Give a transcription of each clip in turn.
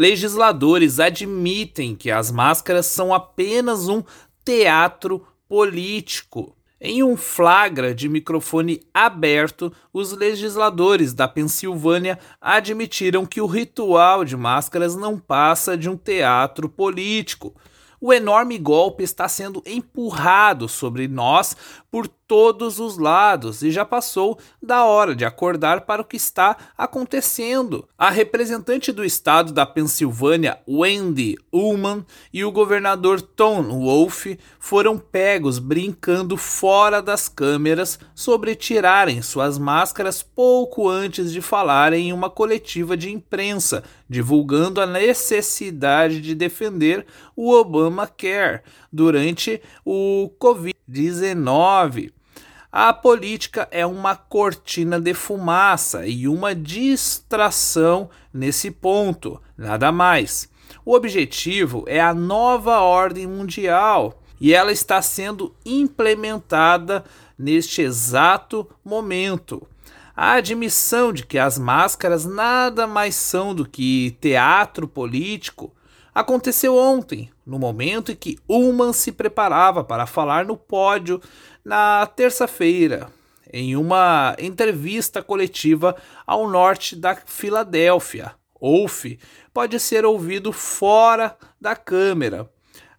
legisladores admitem que as máscaras são apenas um teatro político. Em um flagra de microfone aberto, os legisladores da Pensilvânia admitiram que o ritual de máscaras não passa de um teatro político. O enorme golpe está sendo empurrado sobre nós por todos os lados e já passou da hora de acordar para o que está acontecendo. A representante do estado da Pensilvânia, Wendy Ullman, e o governador Tom Wolf foram pegos brincando fora das câmeras sobre tirarem suas máscaras pouco antes de falarem em uma coletiva de imprensa, divulgando a necessidade de defender o Obamacare durante o Covid-19. A política é uma cortina de fumaça e uma distração nesse ponto, nada mais. O objetivo é a nova ordem mundial e ela está sendo implementada neste exato momento. A admissão de que as máscaras nada mais são do que teatro político aconteceu ontem, no momento em que Ullman se preparava para falar no pódio na terça-feira, em uma entrevista coletiva ao norte da Filadélfia. Wolf pode ser ouvido fora da câmera,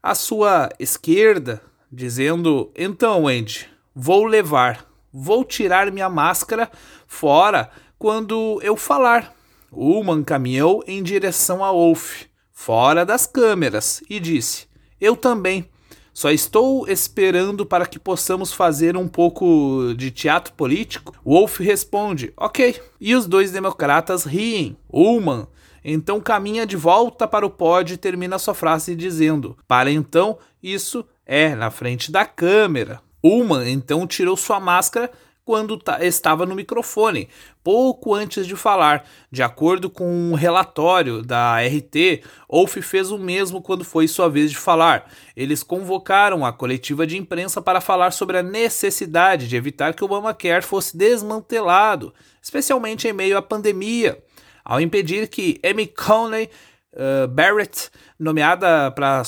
à sua esquerda, dizendo: Então, Andy, vou levar, vou tirar minha máscara fora quando eu falar. Ullman caminhou em direção a Wolf fora das câmeras, e disse: Eu também. Só estou esperando para que possamos fazer um pouco de teatro político. Wolf responde: Ok. E os dois democratas riem. Ullman então caminha de volta para o pódio e termina sua frase dizendo: Para então, isso é na frente da câmera. Ullman então tirou sua máscara quando estava no microfone, pouco antes de falar. De acordo com um relatório da RT, Wolf fez o mesmo quando foi sua vez de falar. Eles convocaram a coletiva de imprensa para falar sobre a necessidade de evitar que o Obamacare fosse desmantelado, especialmente em meio à pandemia, ao impedir que Amy Coney uh, Barrett, nomeada para a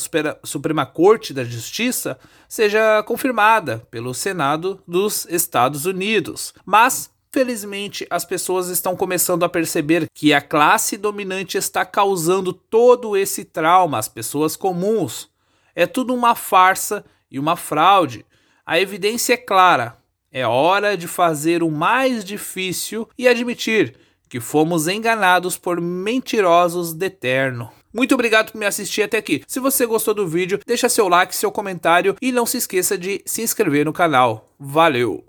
Suprema Corte da Justiça, seja confirmada pelo Senado dos Estados Unidos. Mas Felizmente, as pessoas estão começando a perceber que a classe dominante está causando todo esse trauma às pessoas comuns. É tudo uma farsa e uma fraude. A evidência é clara. É hora de fazer o mais difícil e admitir que fomos enganados por mentirosos de eterno. Muito obrigado por me assistir até aqui. Se você gostou do vídeo, deixa seu like, seu comentário e não se esqueça de se inscrever no canal. Valeu!